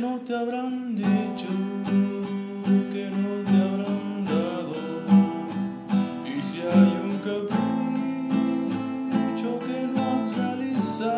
no te habrán dicho, que no te habrán dado. Y si hay un capricho que no has realizado,